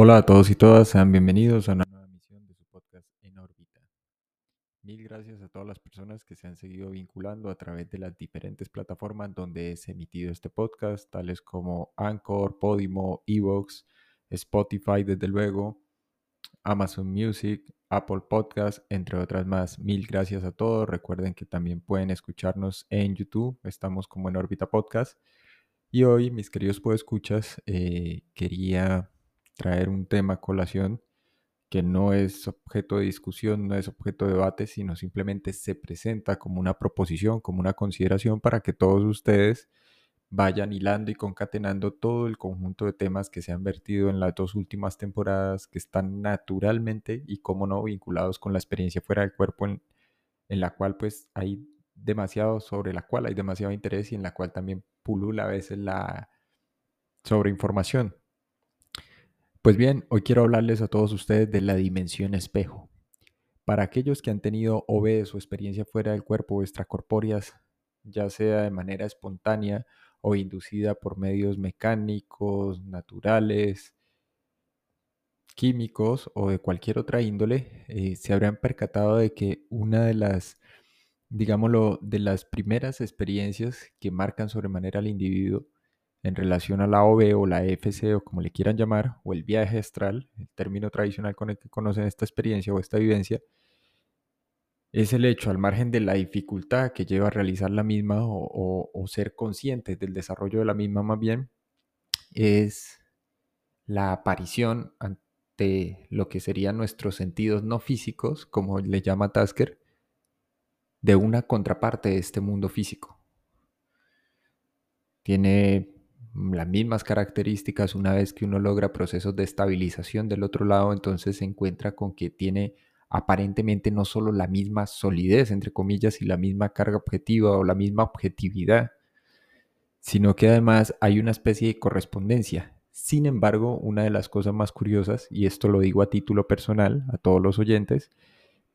Hola a todos y todas, sean bienvenidos a una nueva emisión de su podcast En órbita. Mil gracias a todas las personas que se han seguido vinculando a través de las diferentes plataformas donde es emitido este podcast, tales como Anchor, Podimo, Evox, Spotify, desde luego, Amazon Music, Apple Podcast, entre otras más. Mil gracias a todos. Recuerden que también pueden escucharnos en YouTube. Estamos como en órbita podcast. Y hoy, mis queridos podescuchas, eh, quería traer un tema a colación que no es objeto de discusión, no es objeto de debate, sino simplemente se presenta como una proposición, como una consideración para que todos ustedes vayan hilando y concatenando todo el conjunto de temas que se han vertido en las dos últimas temporadas, que están naturalmente y como no vinculados con la experiencia fuera del cuerpo, en, en la cual pues hay demasiado, sobre la cual hay demasiado interés y en la cual también pulula a veces la sobreinformación. Pues bien, hoy quiero hablarles a todos ustedes de la dimensión espejo. Para aquellos que han tenido OBs o experiencia fuera del cuerpo extracorpóreas, ya sea de manera espontánea o inducida por medios mecánicos, naturales, químicos o de cualquier otra índole, eh, se habrán percatado de que una de las, digámoslo, de las primeras experiencias que marcan sobremanera al individuo en relación a la OB o la FC o como le quieran llamar, o el viaje astral, el término tradicional con el que conocen esta experiencia o esta vivencia, es el hecho, al margen de la dificultad que lleva a realizar la misma o, o ser conscientes del desarrollo de la misma más bien, es la aparición ante lo que serían nuestros sentidos no físicos, como le llama Tasker, de una contraparte de este mundo físico. Tiene las mismas características una vez que uno logra procesos de estabilización del otro lado, entonces se encuentra con que tiene aparentemente no solo la misma solidez, entre comillas, y la misma carga objetiva o la misma objetividad, sino que además hay una especie de correspondencia. Sin embargo, una de las cosas más curiosas, y esto lo digo a título personal a todos los oyentes,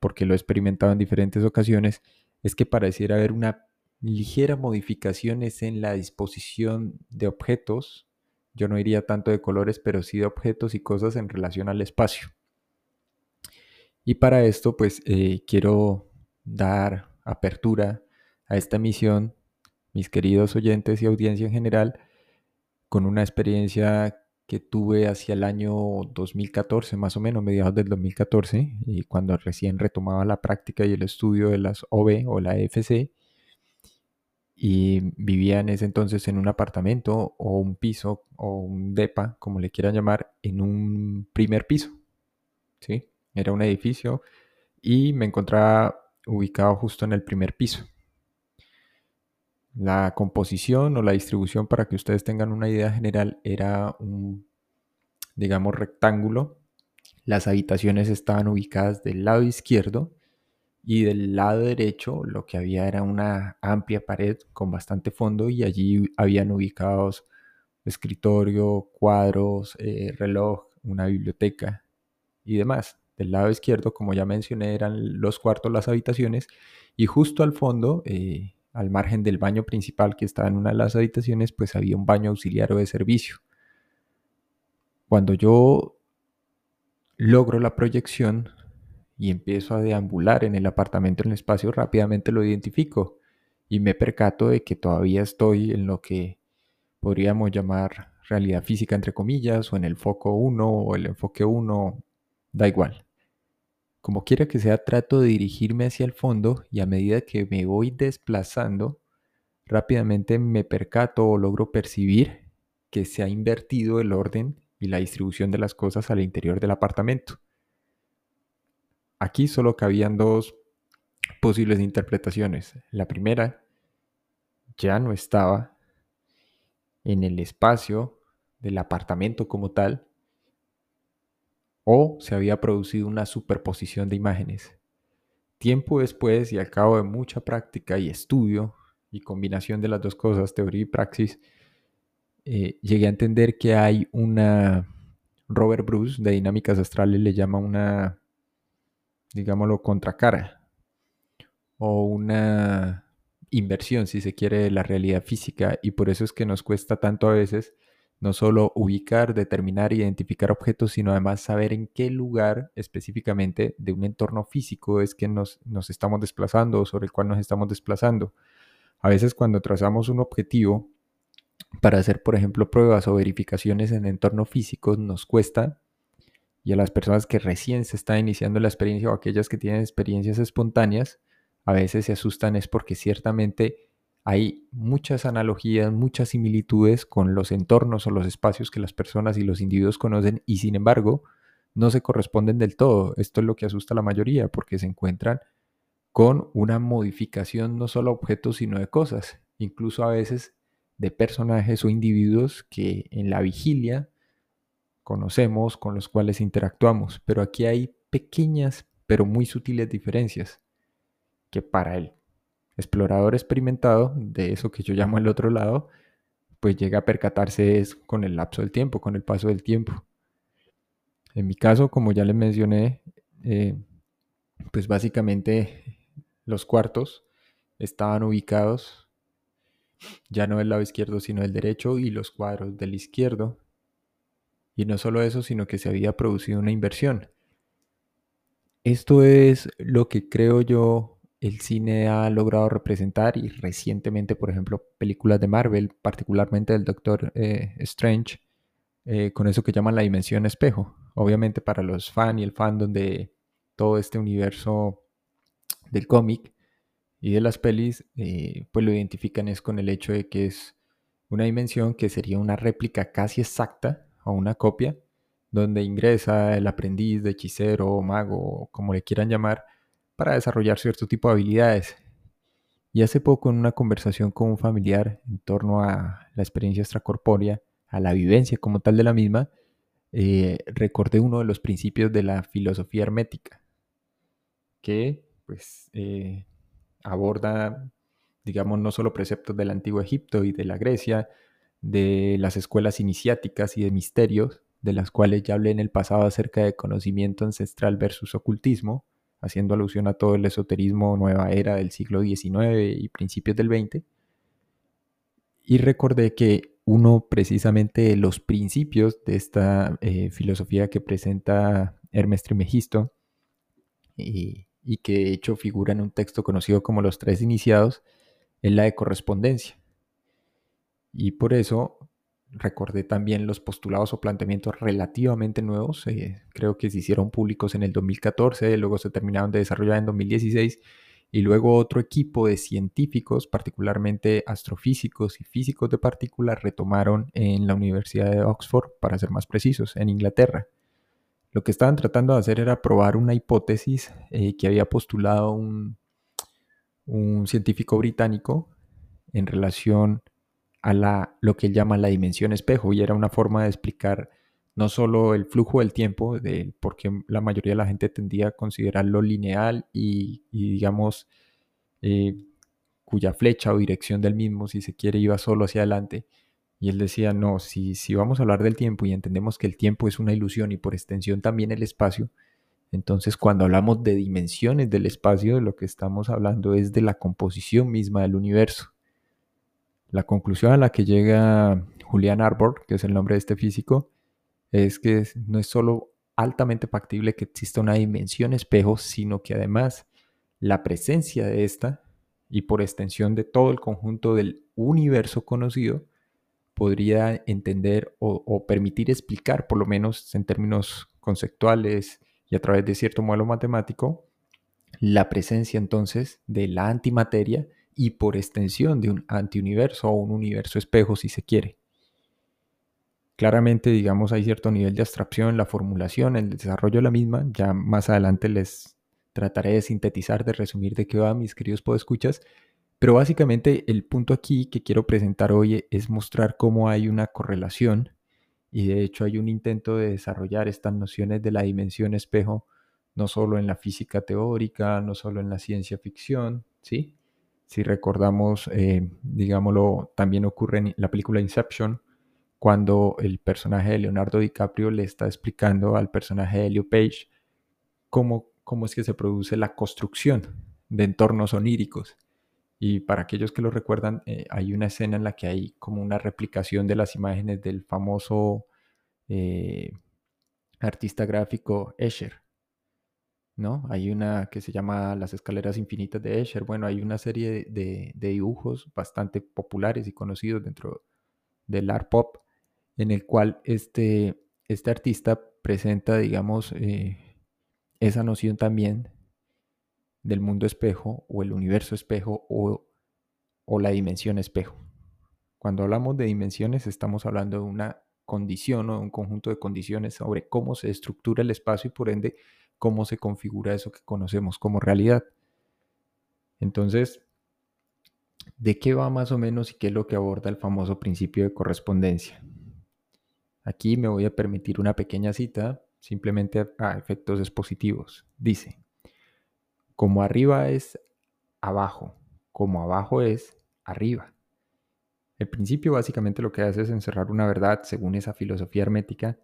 porque lo he experimentado en diferentes ocasiones, es que pareciera haber una ligeras modificaciones en la disposición de objetos. Yo no diría tanto de colores, pero sí de objetos y cosas en relación al espacio. Y para esto, pues eh, quiero dar apertura a esta misión, mis queridos oyentes y audiencia en general, con una experiencia que tuve hacia el año 2014, más o menos, mediados del 2014, y cuando recién retomaba la práctica y el estudio de las OB o la EFC y vivía en ese entonces en un apartamento o un piso o un DEPA, como le quieran llamar, en un primer piso. ¿sí? Era un edificio y me encontraba ubicado justo en el primer piso. La composición o la distribución, para que ustedes tengan una idea general, era un, digamos, rectángulo. Las habitaciones estaban ubicadas del lado izquierdo y del lado derecho lo que había era una amplia pared con bastante fondo y allí habían ubicados escritorio, cuadros, eh, reloj, una biblioteca y demás. Del lado izquierdo, como ya mencioné, eran los cuartos, las habitaciones y justo al fondo, eh, al margen del baño principal que estaba en una de las habitaciones, pues había un baño auxiliar o de servicio. Cuando yo logro la proyección, y empiezo a deambular en el apartamento en el espacio, rápidamente lo identifico y me percato de que todavía estoy en lo que podríamos llamar realidad física entre comillas o en el foco 1 o el enfoque 1, da igual. Como quiera que sea, trato de dirigirme hacia el fondo y a medida que me voy desplazando, rápidamente me percato o logro percibir que se ha invertido el orden y la distribución de las cosas al interior del apartamento. Aquí solo cabían dos posibles interpretaciones. La primera ya no estaba en el espacio del apartamento como tal, o se había producido una superposición de imágenes. Tiempo después y al cabo de mucha práctica y estudio y combinación de las dos cosas, teoría y praxis, eh, llegué a entender que hay una, Robert Bruce de Dinámicas Astrales le llama una digámoslo, contracara o una inversión, si se quiere, de la realidad física y por eso es que nos cuesta tanto a veces no solo ubicar, determinar, identificar objetos, sino además saber en qué lugar específicamente de un entorno físico es que nos, nos estamos desplazando o sobre el cual nos estamos desplazando. A veces cuando trazamos un objetivo para hacer, por ejemplo, pruebas o verificaciones en entornos físicos, nos cuesta y a las personas que recién se están iniciando la experiencia o aquellas que tienen experiencias espontáneas, a veces se asustan es porque ciertamente hay muchas analogías, muchas similitudes con los entornos o los espacios que las personas y los individuos conocen y sin embargo no se corresponden del todo. Esto es lo que asusta a la mayoría porque se encuentran con una modificación no solo de objetos sino de cosas, incluso a veces de personajes o individuos que en la vigilia conocemos, con los cuales interactuamos, pero aquí hay pequeñas pero muy sutiles diferencias que para el explorador experimentado de eso que yo llamo el otro lado, pues llega a percatarse con el lapso del tiempo, con el paso del tiempo. En mi caso, como ya les mencioné, eh, pues básicamente los cuartos estaban ubicados ya no del lado izquierdo, sino del derecho y los cuadros del izquierdo y no solo eso, sino que se había producido una inversión. Esto es lo que creo yo el cine ha logrado representar y recientemente, por ejemplo, películas de Marvel, particularmente del Doctor eh, Strange, eh, con eso que llaman la dimensión espejo. Obviamente para los fans y el fandom de todo este universo del cómic y de las pelis, eh, pues lo identifican es con el hecho de que es una dimensión que sería una réplica casi exacta o una copia, donde ingresa el aprendiz de hechicero, mago, como le quieran llamar, para desarrollar cierto tipo de habilidades. Y hace poco en una conversación con un familiar en torno a la experiencia extracorpórea, a la vivencia como tal de la misma, eh, recordé uno de los principios de la filosofía hermética, que pues eh, aborda, digamos, no solo preceptos del antiguo Egipto y de la Grecia, de las escuelas iniciáticas y de misterios, de las cuales ya hablé en el pasado acerca de conocimiento ancestral versus ocultismo, haciendo alusión a todo el esoterismo nueva era del siglo XIX y principios del XX. Y recordé que uno precisamente de los principios de esta eh, filosofía que presenta Hermes Trimegisto y, y que de hecho figura en un texto conocido como Los Tres Iniciados, es la de correspondencia. Y por eso recordé también los postulados o planteamientos relativamente nuevos. Eh, creo que se hicieron públicos en el 2014, luego se terminaron de desarrollar en 2016 y luego otro equipo de científicos, particularmente astrofísicos y físicos de partículas, retomaron en la Universidad de Oxford, para ser más precisos, en Inglaterra. Lo que estaban tratando de hacer era probar una hipótesis eh, que había postulado un, un científico británico en relación a la, lo que él llama la dimensión espejo y era una forma de explicar no solo el flujo del tiempo, de porque la mayoría de la gente tendía a considerarlo lineal y, digamos, eh, cuya flecha o dirección del mismo, si se quiere, iba solo hacia adelante. Y él decía, no, si, si vamos a hablar del tiempo y entendemos que el tiempo es una ilusión y por extensión también el espacio, entonces cuando hablamos de dimensiones del espacio, lo que estamos hablando es de la composición misma del universo. La conclusión a la que llega Julian Arbor, que es el nombre de este físico, es que no es solo altamente factible que exista una dimensión espejo, sino que además la presencia de esta y por extensión de todo el conjunto del universo conocido podría entender o, permitir explicar, por lo menos en términos conceptuales y a través de cierto modelo matemático, la presencia entonces de la antimateria y por extensión de un antiuniverso o un universo espejo si se quiere. Claramente, digamos, hay cierto nivel de abstracción en la formulación, en el desarrollo de la misma. Ya más adelante les trataré de sintetizar, de resumir de qué va, mis queridos podescuchas. Pero básicamente el punto aquí que quiero presentar hoy es mostrar cómo hay una correlación y de hecho hay un intento de desarrollar estas nociones de la dimensión espejo, no solo en la física teórica, no solo en la ciencia ficción, ¿sí? Si recordamos, eh, digámoslo, también ocurre en la película Inception, cuando el personaje de Leonardo DiCaprio le está explicando al personaje de Helio Page cómo, cómo es que se produce la construcción de entornos oníricos. Y para aquellos que lo recuerdan, eh, hay una escena en la que hay como una replicación de las imágenes del famoso eh, artista gráfico Escher. ¿No? Hay una que se llama Las escaleras infinitas de Escher. Bueno, hay una serie de, dibujos bastante populares y conocidos dentro del art pop, en el cual este, este artista presenta, digamos, eh, esa noción también del mundo espejo o el universo espejo o, o la dimensión espejo. Cuando hablamos de dimensiones estamos hablando de una condición o un conjunto de condiciones sobre cómo se estructura el espacio y por ende cómo se configura eso que conocemos como realidad. Entonces, ¿de qué va más o menos y qué es lo que aborda el famoso principio de correspondencia? Aquí me voy a permitir una pequeña cita, simplemente a efectos expositivos. Dice, como arriba es abajo, como abajo es arriba. El principio básicamente lo que hace es encerrar una verdad según esa filosofía hermética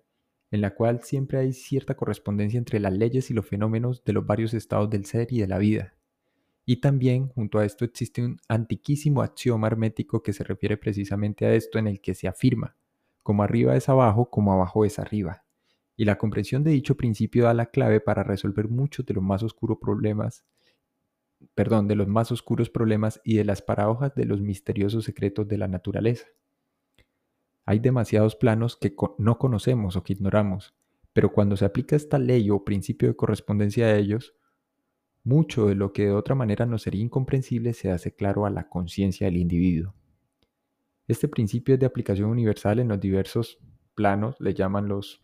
en la cual siempre hay cierta correspondencia entre las leyes y los fenómenos de los varios estados del ser y de la vida. Y también, junto a esto, existe un antiquísimo axioma hermético que se refiere precisamente a esto en el que se afirma, como arriba es abajo, como abajo es arriba. Y la comprensión de dicho principio da la clave para resolver muchos de los más oscuros problemas, perdón, de los más oscuros problemas y de las paradojas de los misteriosos secretos de la naturaleza. Hay demasiados planos que no conocemos o que ignoramos, pero cuando se aplica esta ley o principio de correspondencia a ellos, mucho de lo que de otra manera nos sería incomprensible se hace claro a la conciencia del individuo. Este principio es de aplicación universal en los diversos planos, le llaman los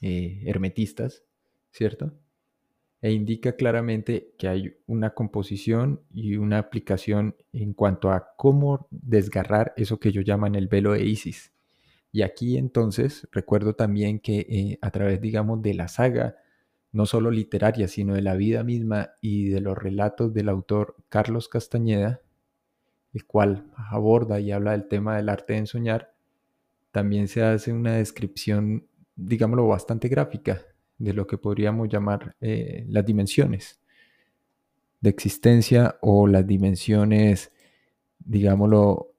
eh, hermetistas, ¿cierto? E indica claramente que hay una composición y una aplicación en cuanto a cómo desgarrar eso que ellos llaman el velo de Isis. Y aquí entonces recuerdo también que eh, a través, digamos, de la saga, no solo literaria, sino de la vida misma y de los relatos del autor Carlos Castañeda, el cual aborda y habla del tema del arte de ensoñar, también se hace una descripción, digámoslo, bastante gráfica de lo que podríamos llamar eh, las dimensiones de existencia o las dimensiones, digámoslo,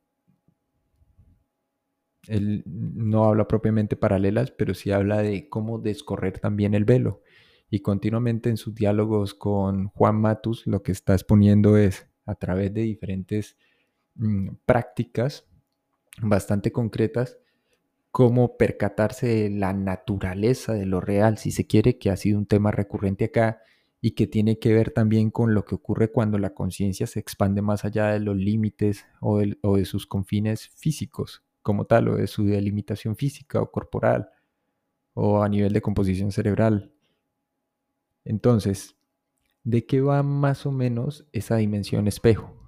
él no habla propiamente paralelas, pero sí habla de cómo descorrer también el velo. Y continuamente en sus diálogos con Juan Matus lo que está exponiendo es a través de diferentes mm, prácticas bastante concretas cómo percatarse de la naturaleza de lo real, si se quiere, que ha sido un tema recurrente acá y que tiene que ver también con lo que ocurre cuando la conciencia se expande más allá de los límites o de, sus confines físicos como tal, o de su delimitación física o corporal, o a nivel de composición cerebral. Entonces, ¿de qué va más o menos esa dimensión espejo?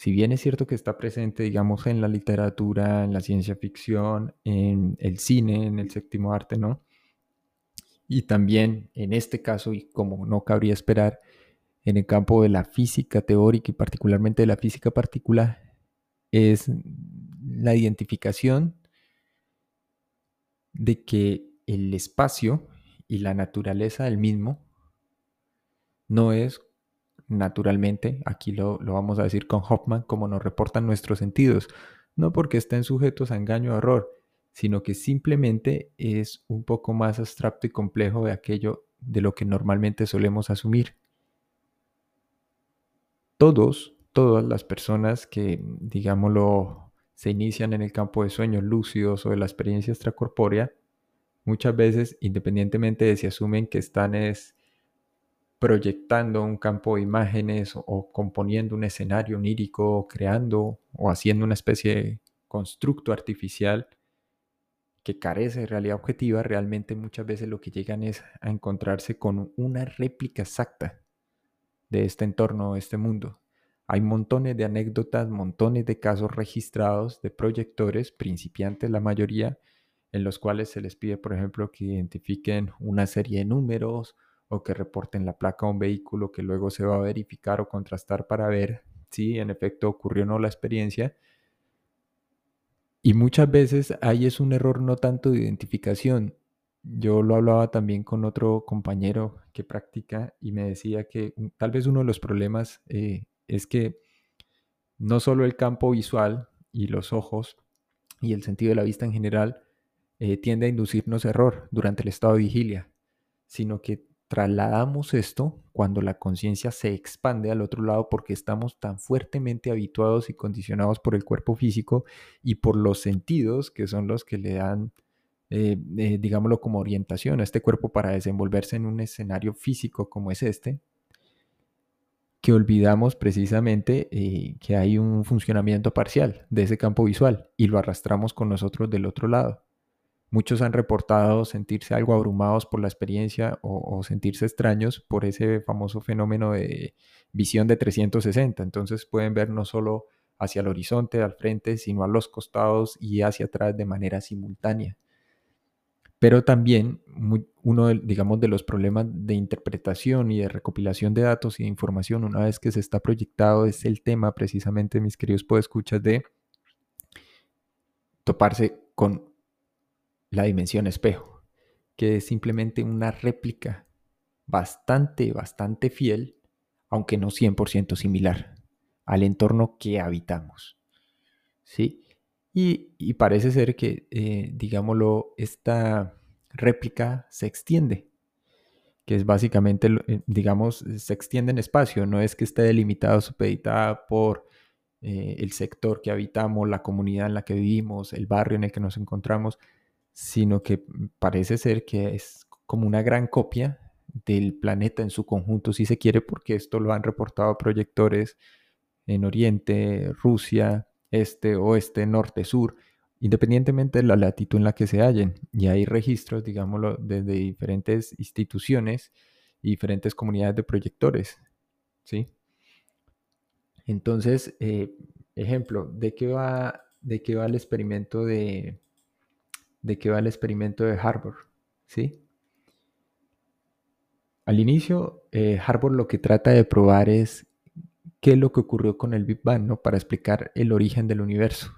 Si bien es cierto que está presente, digamos, en la literatura, en la ciencia ficción, en el cine, en el séptimo arte, ¿no? Y también en este caso, y como no cabría esperar, en el campo de la física teórica y particularmente de la física particular, es la identificación de que el espacio y la naturaleza del mismo no es naturalmente, aquí lo, vamos a decir con Hoffman, como nos reportan nuestros sentidos, no porque estén sujetos a engaño o error, sino que simplemente es un poco más abstracto y complejo de aquello de lo que normalmente solemos asumir. Todos, todas las personas que, digámoslo, se inician en el campo de sueños lúcidos o de la experiencia extracorpórea, muchas veces, independientemente de si asumen que están es proyectando un campo de imágenes o, componiendo un escenario onírico, creando o haciendo una especie de constructo artificial que carece de realidad objetiva, realmente muchas veces lo que llegan es a encontrarse con una réplica exacta de este entorno, de este mundo. Hay montones de anécdotas, montones de casos registrados de proyectores, principiantes la mayoría, en los cuales se les pide, por ejemplo, que identifiquen una serie de números o que reporten la placa a un vehículo que luego se va a verificar o contrastar para ver si en efecto ocurrió o no la experiencia. Y muchas veces ahí es un error no tanto de identificación. Yo lo hablaba también con otro compañero que practica y me decía que tal vez uno de los problemas eh, es que no solo el campo visual y los ojos y el sentido de la vista en general eh, tiende a inducirnos error durante el estado de vigilia, sino que trasladamos esto cuando la conciencia se expande al otro lado porque estamos tan fuertemente habituados y condicionados por el cuerpo físico y por los sentidos que son los que le dan, eh, eh, digámoslo, como orientación a este cuerpo para desenvolverse en un escenario físico como es este, que olvidamos precisamente que hay un funcionamiento parcial de ese campo visual y lo arrastramos con nosotros del otro lado. Muchos han reportado sentirse algo abrumados por la experiencia o, sentirse extraños por ese famoso fenómeno de visión de 360. Entonces pueden ver no solo hacia el horizonte, al frente, sino a los costados y hacia atrás de manera simultánea. Pero también uno, de, digamos, de los problemas de interpretación y de recopilación de datos y de información una vez que se está proyectado es el tema precisamente, mis queridos podescuchas, de toparse con la dimensión espejo, que es simplemente una réplica bastante, bastante fiel, aunque no 100% similar, al entorno que habitamos. ¿Sí? Y, parece ser que, eh, digámoslo, esta réplica se extiende, que es básicamente, eh, digamos, se extiende en espacio, no es que esté delimitado, supeditada por eh, el sector que habitamos, la comunidad en la que vivimos, el barrio en el que nos encontramos, sino que parece ser que es como una gran copia del planeta en su conjunto, si se quiere, porque esto lo han reportado proyectores en Oriente, Rusia, Este, Oeste, Norte, Sur, independientemente de la latitud en la que se hallen. Y hay registros, digámoslo, desde diferentes instituciones y diferentes comunidades de proyectores. ¿sí? Entonces, eh, ejemplo, ¿de qué, va, ¿de qué va el experimento de, de qué va el experimento de Harvard, ¿sí? Al inicio, eh, lo que trata de probar es qué es lo que ocurrió con el Big Bang, ¿no? Para explicar el origen del universo.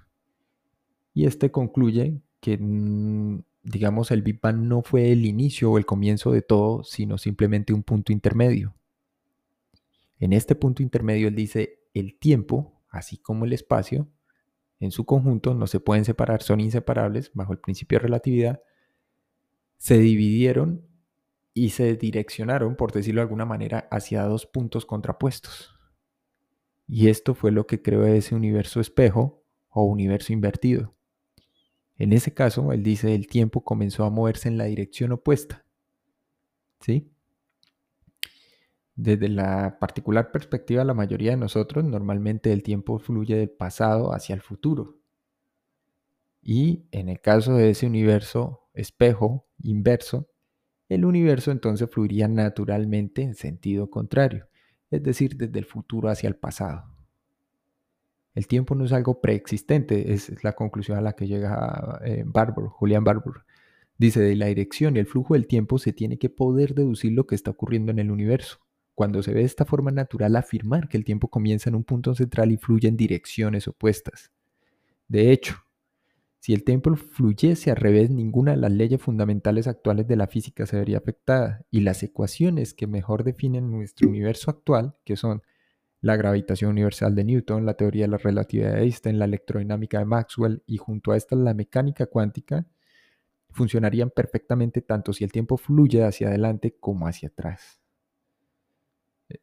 Y este concluye que, mm, digamos, el Big Bang no fue el inicio o el comienzo de todo, sino simplemente un punto intermedio. En este punto intermedio él dice, el tiempo, así como el espacio, en su conjunto, no se pueden separar, son inseparables bajo el principio de relatividad, se dividieron y se direccionaron, por decirlo de alguna manera, hacia dos puntos contrapuestos. Y esto fue lo que creó ese universo espejo o universo invertido. En ese caso, él dice, el tiempo comenzó a moverse en la dirección opuesta. ¿Sí? Desde la particular perspectiva de la mayoría de nosotros, normalmente el tiempo fluye del pasado hacia el futuro. Y en el caso de ese universo espejo inverso, el universo entonces fluiría naturalmente en sentido contrario, es decir, desde el futuro hacia el pasado. El tiempo no es algo preexistente, es la conclusión a la que llega eh, Barbour, Julian Barbour. Dice, de la dirección y el flujo del tiempo se tiene que poder deducir lo que está ocurriendo en el universo. Cuando se ve de esta forma natural afirmar que el tiempo comienza en un punto central y fluye en direcciones opuestas. De hecho, si el tiempo fluyese al revés, ninguna de las leyes fundamentales actuales de la física se vería afectada y las ecuaciones que mejor definen nuestro universo actual, que son la gravitación universal de Newton, la teoría de la relatividad de Einstein, la electrodinámica de Maxwell y junto a esta la mecánica cuántica, funcionarían perfectamente tanto si el tiempo fluye hacia adelante como hacia atrás.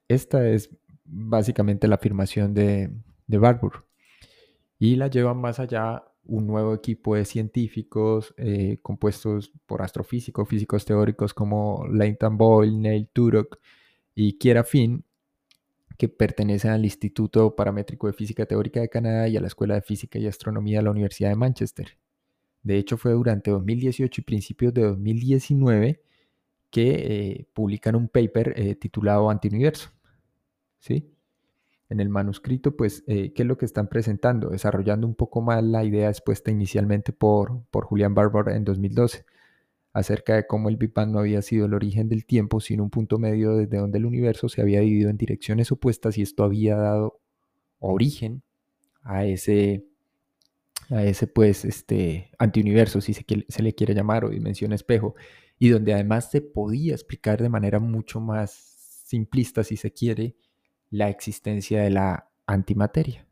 Esta es básicamente la afirmación de, de Barbour. Y la lleva más allá un nuevo equipo de científicos eh, compuestos por astrofísicos, físicos teóricos como Leighton Boyle, Neil Turok y Kiera Finn, que pertenecen al Instituto Paramétrico de Física Teórica de Canadá y a la Escuela de Física y Astronomía de la Universidad de Manchester. De hecho, fue durante 2018 y principios de 2019 que eh, publican un paper eh, titulado Antiuniverso. ¿sí? En el manuscrito, pues, eh, ¿qué es lo que están presentando? Desarrollando un poco más la idea expuesta inicialmente por, por Julian Barber en 2012, acerca de cómo el Big Bang no había sido el origen del tiempo, sino un punto medio desde donde el universo se había dividido en direcciones opuestas y esto había dado origen a ese, a ese pues, este, antiuniverso, si se, le quiere llamar, o dimensión espejo, y donde además se podía explicar de manera mucho más simplista, si se quiere, la existencia de la antimateria.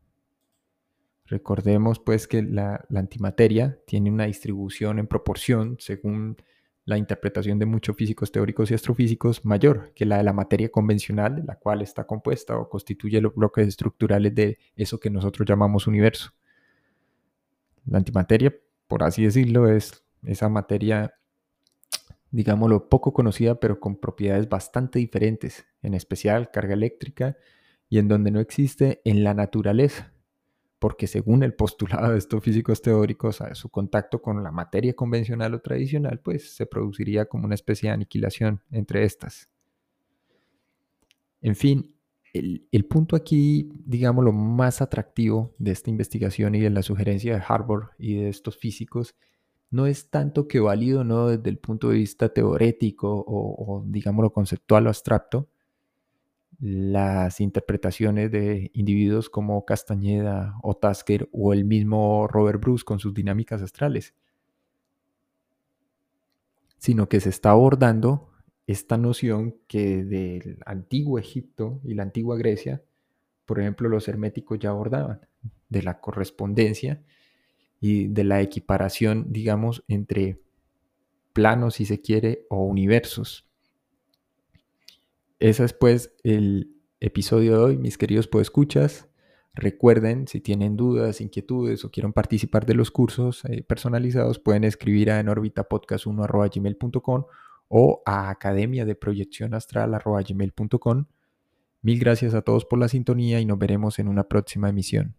Recordemos pues que la, antimateria tiene una distribución en proporción, según la interpretación de muchos físicos teóricos y astrofísicos, mayor que la de la materia convencional, la cual está compuesta o constituye los bloques estructurales de eso que nosotros llamamos universo. La antimateria, por así decirlo, es esa materia, digámoslo, poco conocida, pero con propiedades bastante diferentes, en especial carga eléctrica, y en donde no existe en la naturaleza porque según el postulado de estos físicos teóricos, su contacto con la materia convencional o tradicional, pues se produciría como una especie de aniquilación entre estas. En fin, el, punto aquí, digamos, lo más atractivo de esta investigación y de la sugerencia de Harvard y de estos físicos, no es tanto que válido no desde el punto de vista teórico o, o digámoslo, conceptual o abstracto, las interpretaciones de individuos como Castañeda o Tasker o el mismo Robert Bruce con sus dinámicas astrales, sino que se está abordando esta noción que del antiguo Egipto y la antigua Grecia, por ejemplo, los herméticos ya abordaban, de la correspondencia y de la equiparación, digamos, entre planos, si se quiere, o universos. Ese es pues el episodio de hoy, mis queridos podescuchas. Recuerden, si tienen dudas, inquietudes o quieren participar de los cursos eh, personalizados, pueden escribir a enorbitapodcast1.gmail.com o a academia de proyección. Mil gracias a todos por la sintonía y nos veremos en una próxima emisión.